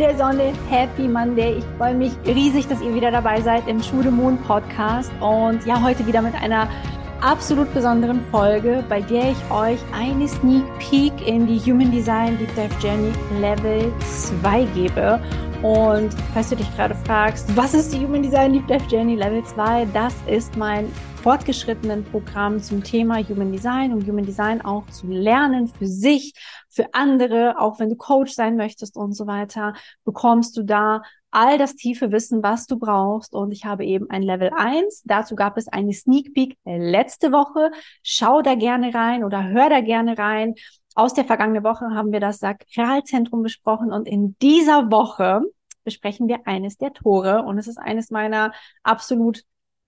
Der Sonne, Happy Monday. Ich freue mich riesig, dass ihr wieder dabei seid im Schule Moon Podcast und ja, heute wieder mit einer absolut besonderen Folge, bei der ich euch eine Sneak Peek in die Human Design Deep Dive Journey Level 2 gebe. Und falls du dich gerade fragst, was ist die Human Design Deep Dive Journey Level 2? Das ist mein fortgeschrittenen Programm zum Thema Human Design und Human Design auch zu lernen für sich, für andere, auch wenn du Coach sein möchtest und so weiter, bekommst du da all das tiefe Wissen, was du brauchst. Und ich habe eben ein Level 1. Dazu gab es eine Sneak Peek letzte Woche. Schau da gerne rein oder hör da gerne rein. Aus der vergangenen Woche haben wir das Sakralzentrum besprochen und in dieser Woche besprechen wir eines der Tore und es ist eines meiner absolut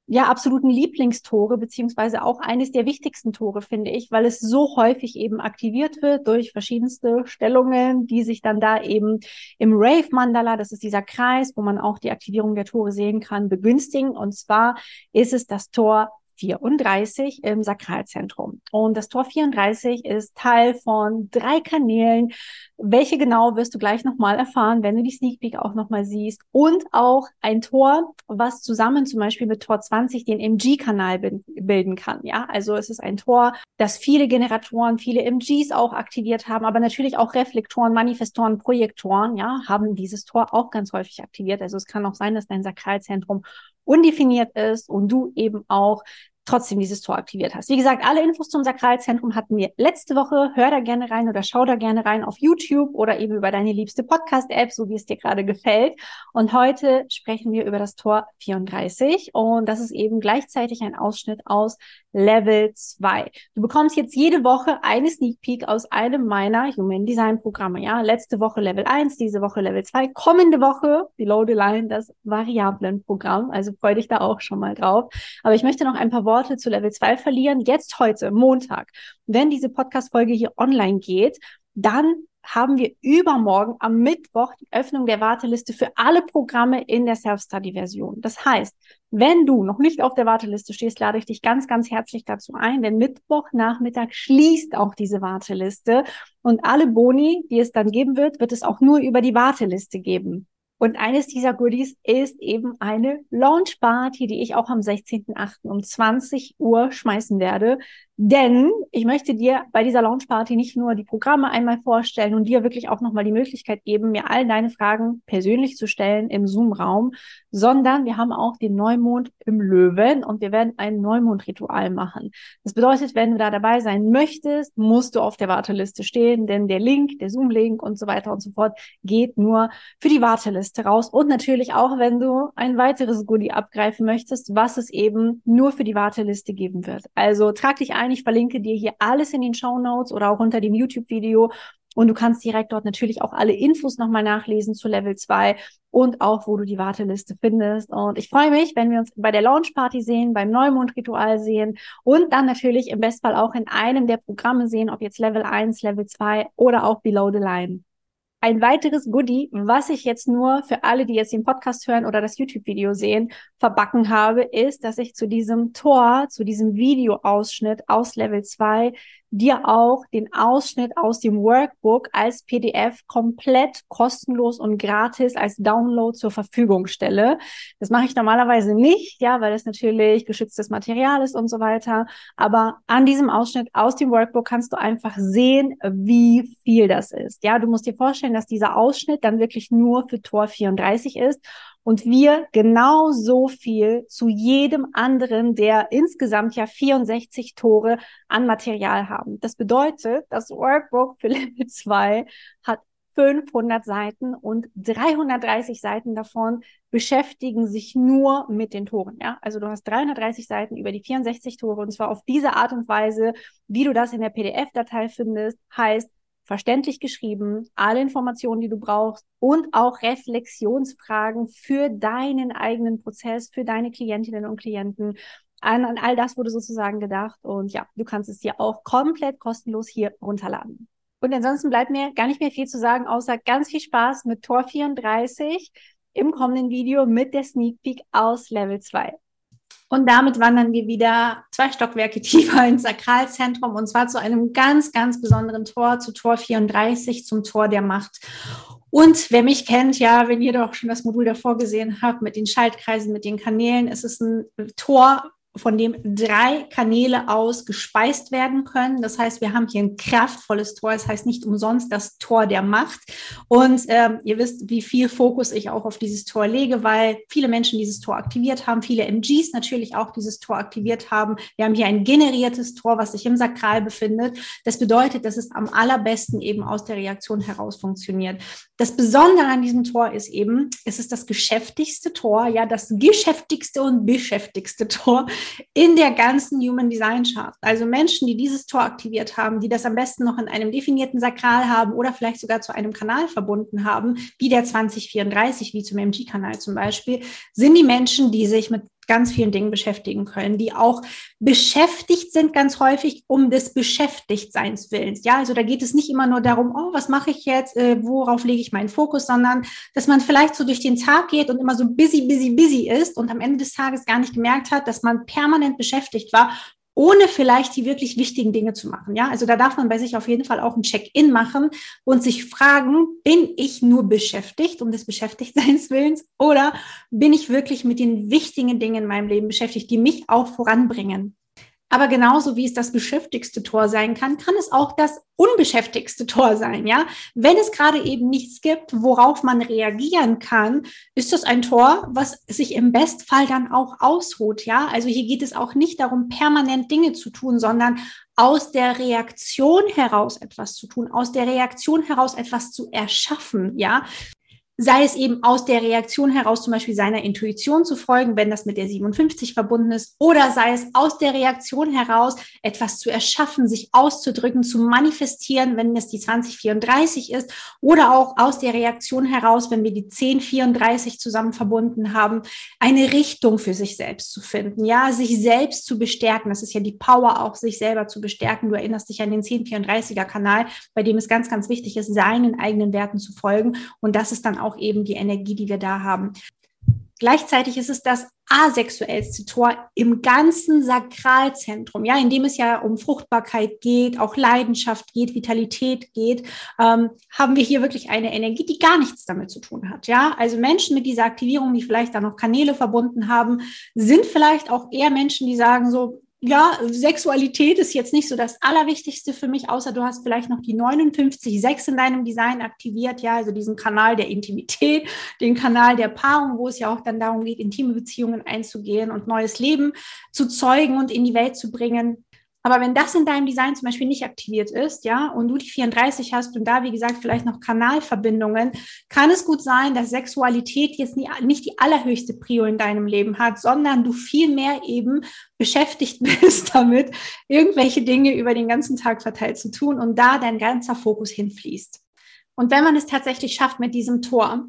ja, absoluten Lieblingstore, beziehungsweise auch eines der wichtigsten Tore, finde ich, weil es so häufig eben aktiviert wird durch verschiedenste Stellungen, die sich dann da eben im Rave Mandala, das ist dieser Kreis, wo man auch die Aktivierung der Tore sehen kann, begünstigen. Und zwar ist es das Tor 34 im Sakralzentrum. Und das Tor 34 ist Teil von drei Kanälen. Welche genau wirst du gleich nochmal erfahren, wenn du die Sneak Peek auch nochmal siehst. Und auch ein Tor, was zusammen zum Beispiel mit Tor 20 den MG-Kanal bilden kann. Ja, also es ist ein Tor, das viele Generatoren, viele MGs auch aktiviert haben, aber natürlich auch Reflektoren, Manifestoren, Projektoren, ja, haben dieses Tor auch ganz häufig aktiviert. Also es kann auch sein, dass dein Sakralzentrum undefiniert ist und du eben auch trotzdem dieses Tor aktiviert hast. Wie gesagt, alle Infos zum Sakralzentrum hatten wir letzte Woche. Hör da gerne rein oder schau da gerne rein auf YouTube oder eben über deine liebste Podcast-App, so wie es dir gerade gefällt. Und heute sprechen wir über das Tor 34 und das ist eben gleichzeitig ein Ausschnitt aus Level 2. Du bekommst jetzt jede Woche eine Sneak Peek aus einem meiner Human Design Programme. Ja, letzte Woche Level 1, diese Woche Level 2, kommende Woche Below the Line das Variablen-Programm. Also freu dich da auch schon mal drauf. Aber ich möchte noch ein paar Worte zu Level 2 verlieren. Jetzt heute, Montag, wenn diese Podcast-Folge hier online geht, dann haben wir übermorgen am Mittwoch die Öffnung der Warteliste für alle Programme in der Self-Study-Version. Das heißt, wenn du noch nicht auf der Warteliste stehst, lade ich dich ganz, ganz herzlich dazu ein, denn Mittwochnachmittag schließt auch diese Warteliste und alle Boni, die es dann geben wird, wird es auch nur über die Warteliste geben. Und eines dieser Goodies ist eben eine Launch Party, die ich auch am 16.08. um 20 Uhr schmeißen werde. Denn ich möchte dir bei dieser Launch Party nicht nur die Programme einmal vorstellen und dir wirklich auch nochmal die Möglichkeit geben, mir all deine Fragen persönlich zu stellen im Zoom-Raum, sondern wir haben auch den Neumond im Löwen und wir werden ein Neumondritual machen. Das bedeutet, wenn du da dabei sein möchtest, musst du auf der Warteliste stehen, denn der Link, der Zoom-Link und so weiter und so fort geht nur für die Warteliste raus und natürlich auch, wenn du ein weiteres Goodie abgreifen möchtest, was es eben nur für die Warteliste geben wird. Also trag dich ein ein. Ich verlinke dir hier alles in den Show Notes oder auch unter dem YouTube-Video. Und du kannst direkt dort natürlich auch alle Infos nochmal nachlesen zu Level 2 und auch, wo du die Warteliste findest. Und ich freue mich, wenn wir uns bei der Launch Party sehen, beim Neumond-Ritual sehen und dann natürlich im Bestfall auch in einem der Programme sehen, ob jetzt Level 1, Level 2 oder auch Below the Line. Ein weiteres Goodie, was ich jetzt nur für alle, die jetzt den Podcast hören oder das YouTube-Video sehen, verbacken habe, ist, dass ich zu diesem Tor, zu diesem Videoausschnitt aus Level 2 dir auch den Ausschnitt aus dem Workbook als PDF komplett kostenlos und gratis als Download zur Verfügung stelle. Das mache ich normalerweise nicht, ja, weil das natürlich geschütztes Material ist und so weiter. Aber an diesem Ausschnitt aus dem Workbook kannst du einfach sehen, wie viel das ist. Ja, du musst dir vorstellen, dass dieser Ausschnitt dann wirklich nur für Tor 34 ist und wir genau so viel zu jedem anderen der insgesamt ja 64 Tore an Material haben. Das bedeutet, das Workbook für Level 2 hat 500 Seiten und 330 Seiten davon beschäftigen sich nur mit den Toren. Ja, also du hast 330 Seiten über die 64 Tore und zwar auf diese Art und Weise, wie du das in der PDF-Datei findest, heißt verständlich geschrieben, alle Informationen, die du brauchst und auch Reflexionsfragen für deinen eigenen Prozess, für deine Klientinnen und Klienten. An, an all das wurde sozusagen gedacht und ja, du kannst es dir auch komplett kostenlos hier runterladen. Und ansonsten bleibt mir gar nicht mehr viel zu sagen, außer ganz viel Spaß mit Tor 34 im kommenden Video mit der Sneak Peek aus Level 2. Und damit wandern wir wieder zwei Stockwerke tiefer ins Sakralzentrum und zwar zu einem ganz, ganz besonderen Tor, zu Tor 34, zum Tor der Macht. Und wer mich kennt, ja, wenn ihr doch schon das Modul davor gesehen habt mit den Schaltkreisen, mit den Kanälen, es ist ein Tor, von dem drei Kanäle aus gespeist werden können. Das heißt, wir haben hier ein kraftvolles Tor. Das heißt nicht umsonst das Tor der Macht. Und ähm, ihr wisst, wie viel Fokus ich auch auf dieses Tor lege, weil viele Menschen dieses Tor aktiviert haben, viele MGs natürlich auch dieses Tor aktiviert haben. Wir haben hier ein generiertes Tor, was sich im Sakral befindet. Das bedeutet, dass es am allerbesten eben aus der Reaktion heraus funktioniert. Das Besondere an diesem Tor ist eben, es ist das geschäftigste Tor, ja, das geschäftigste und beschäftigste Tor in der ganzen Human Design Chart. Also Menschen, die dieses Tor aktiviert haben, die das am besten noch in einem definierten Sakral haben oder vielleicht sogar zu einem Kanal verbunden haben, wie der 2034, wie zum MG-Kanal zum Beispiel, sind die Menschen, die sich mit ganz vielen Dingen beschäftigen können, die auch beschäftigt sind ganz häufig um des Beschäftigtseins willens. Ja, also da geht es nicht immer nur darum, oh, was mache ich jetzt, äh, worauf lege ich meinen Fokus, sondern dass man vielleicht so durch den Tag geht und immer so busy, busy, busy ist und am Ende des Tages gar nicht gemerkt hat, dass man permanent beschäftigt war ohne vielleicht die wirklich wichtigen Dinge zu machen. Ja, also da darf man bei sich auf jeden Fall auch ein Check-in machen und sich fragen, bin ich nur beschäftigt um des Beschäftigtseins Willens oder bin ich wirklich mit den wichtigen Dingen in meinem Leben beschäftigt, die mich auch voranbringen? Aber genauso wie es das beschäftigste Tor sein kann, kann es auch das unbeschäftigste Tor sein, ja? Wenn es gerade eben nichts gibt, worauf man reagieren kann, ist das ein Tor, was sich im Bestfall dann auch ausruht, ja? Also hier geht es auch nicht darum, permanent Dinge zu tun, sondern aus der Reaktion heraus etwas zu tun, aus der Reaktion heraus etwas zu erschaffen, ja? Sei es eben aus der Reaktion heraus zum Beispiel seiner Intuition zu folgen, wenn das mit der 57 verbunden ist, oder sei es aus der Reaktion heraus etwas zu erschaffen, sich auszudrücken, zu manifestieren, wenn es die 2034 ist, oder auch aus der Reaktion heraus, wenn wir die 1034 zusammen verbunden haben, eine Richtung für sich selbst zu finden, ja, sich selbst zu bestärken. Das ist ja die Power, auch sich selber zu bestärken. Du erinnerst dich an den 1034er Kanal, bei dem es ganz, ganz wichtig ist, seinen eigenen Werten zu folgen. Und das ist dann auch eben die Energie, die wir da haben. Gleichzeitig ist es das asexuellste Tor im ganzen Sakralzentrum, ja, in dem es ja um Fruchtbarkeit geht, auch Leidenschaft geht, Vitalität geht, ähm, haben wir hier wirklich eine Energie, die gar nichts damit zu tun hat, ja. Also Menschen mit dieser Aktivierung, die vielleicht da noch Kanäle verbunden haben, sind vielleicht auch eher Menschen, die sagen so, ja, Sexualität ist jetzt nicht so das Allerwichtigste für mich, außer du hast vielleicht noch die 59.6 in deinem Design aktiviert, ja, also diesen Kanal der Intimität, den Kanal der Paarung, wo es ja auch dann darum geht, intime Beziehungen einzugehen und neues Leben zu zeugen und in die Welt zu bringen. Aber wenn das in deinem Design zum Beispiel nicht aktiviert ist, ja, und du die 34 hast und da, wie gesagt, vielleicht noch Kanalverbindungen, kann es gut sein, dass Sexualität jetzt nie, nicht die allerhöchste Prio in deinem Leben hat, sondern du viel mehr eben beschäftigt bist damit, irgendwelche Dinge über den ganzen Tag verteilt zu tun und da dein ganzer Fokus hinfließt. Und wenn man es tatsächlich schafft mit diesem Tor,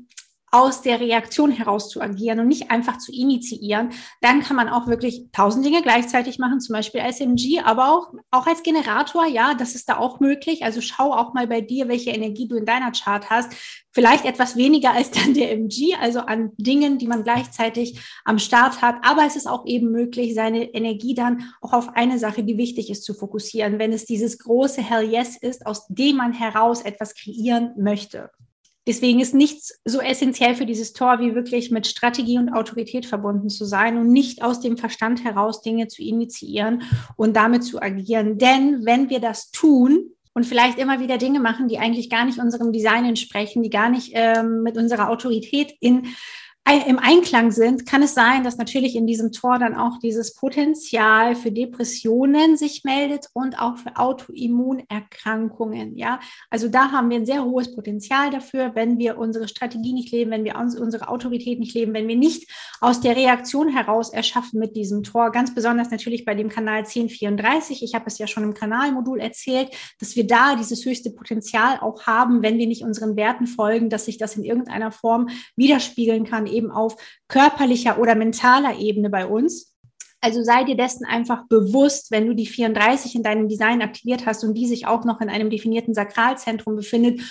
aus der Reaktion heraus zu agieren und nicht einfach zu initiieren, dann kann man auch wirklich tausend Dinge gleichzeitig machen, zum Beispiel als MG, aber auch, auch als Generator, ja, das ist da auch möglich. Also schau auch mal bei dir, welche Energie du in deiner Chart hast. Vielleicht etwas weniger als dann der MG, also an Dingen, die man gleichzeitig am Start hat. Aber es ist auch eben möglich, seine Energie dann auch auf eine Sache, die wichtig ist, zu fokussieren, wenn es dieses große Hell Yes ist, aus dem man heraus etwas kreieren möchte. Deswegen ist nichts so essentiell für dieses Tor, wie wirklich mit Strategie und Autorität verbunden zu sein und nicht aus dem Verstand heraus Dinge zu initiieren und damit zu agieren. Denn wenn wir das tun, und vielleicht immer wieder Dinge machen, die eigentlich gar nicht unserem Design entsprechen, die gar nicht ähm, mit unserer Autorität in im Einklang sind, kann es sein, dass natürlich in diesem Tor dann auch dieses Potenzial für Depressionen sich meldet und auch für Autoimmunerkrankungen. Ja, also da haben wir ein sehr hohes Potenzial dafür, wenn wir unsere Strategie nicht leben, wenn wir unsere Autorität nicht leben, wenn wir nicht aus der Reaktion heraus erschaffen mit diesem Tor. Ganz besonders natürlich bei dem Kanal 1034. Ich habe es ja schon im Kanalmodul erzählt, dass wir da dieses höchste Potenzial auch haben, wenn wir nicht unseren Werten folgen, dass sich das in irgendeiner Form widerspiegeln kann eben auf körperlicher oder mentaler Ebene bei uns. Also sei dir dessen einfach bewusst, wenn du die 34 in deinem Design aktiviert hast und die sich auch noch in einem definierten Sakralzentrum befindet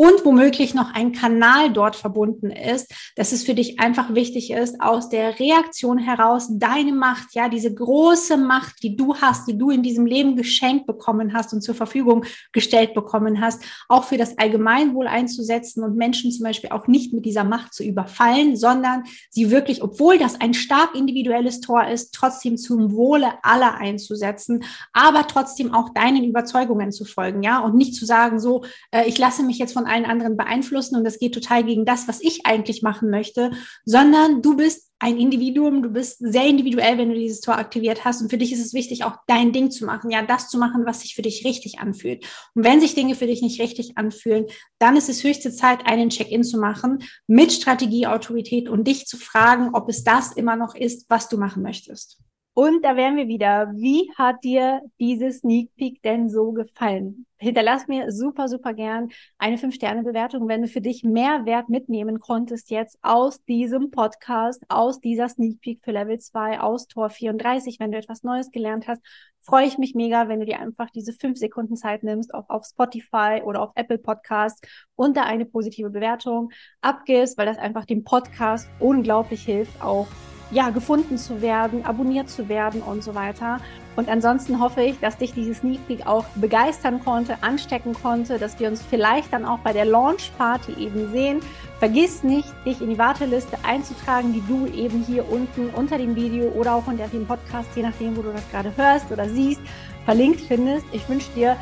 und womöglich noch ein Kanal dort verbunden ist, dass es für dich einfach wichtig ist, aus der Reaktion heraus deine Macht, ja, diese große Macht, die du hast, die du in diesem Leben geschenkt bekommen hast und zur Verfügung gestellt bekommen hast, auch für das Allgemeinwohl einzusetzen und Menschen zum Beispiel auch nicht mit dieser Macht zu überfallen, sondern sie wirklich, obwohl das ein stark individuelles Tor ist, trotzdem zum Wohle aller einzusetzen, aber trotzdem auch deinen Überzeugungen zu folgen, ja, und nicht zu sagen, so, äh, ich lasse mich jetzt von allen anderen beeinflussen und das geht total gegen das, was ich eigentlich machen möchte, sondern du bist ein Individuum, du bist sehr individuell, wenn du dieses Tor aktiviert hast. Und für dich ist es wichtig, auch dein Ding zu machen, ja, das zu machen, was sich für dich richtig anfühlt. Und wenn sich Dinge für dich nicht richtig anfühlen, dann ist es höchste Zeit, einen Check-in zu machen mit Strategieautorität und dich zu fragen, ob es das immer noch ist, was du machen möchtest. Und da wären wir wieder. Wie hat dir diese Sneak Peek denn so gefallen? Hinterlass mir super, super gern eine 5-Sterne-Bewertung, wenn du für dich mehr Wert mitnehmen konntest jetzt aus diesem Podcast, aus dieser Sneak Peek für Level 2, aus Tor 34. Wenn du etwas Neues gelernt hast, freue ich mich mega, wenn du dir einfach diese 5 Sekunden Zeit nimmst, auch auf Spotify oder auf Apple Podcasts und da eine positive Bewertung abgibst, weil das einfach dem Podcast unglaublich hilft, auch ja, gefunden zu werden, abonniert zu werden und so weiter. Und ansonsten hoffe ich, dass dich diese Sneak Peek auch begeistern konnte, anstecken konnte, dass wir uns vielleicht dann auch bei der Launch Party eben sehen. Vergiss nicht, dich in die Warteliste einzutragen, die du eben hier unten unter dem Video oder auch unter dem Podcast, je nachdem, wo du das gerade hörst oder siehst, verlinkt findest. Ich wünsche dir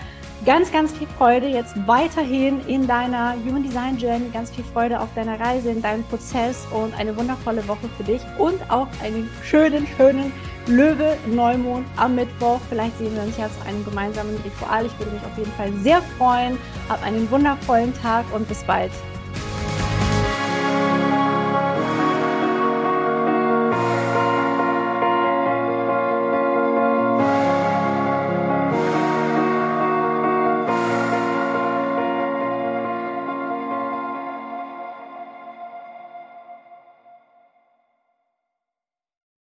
ganz, ganz viel Freude jetzt weiterhin in deiner Human Design Journey, ganz viel Freude auf deiner Reise, in deinem Prozess und eine wundervolle Woche für dich und auch einen schönen, schönen Löwe Neumond am Mittwoch. Vielleicht sehen wir uns ja zu einem gemeinsamen Ritual. Ich würde mich auf jeden Fall sehr freuen. Hab einen wundervollen Tag und bis bald.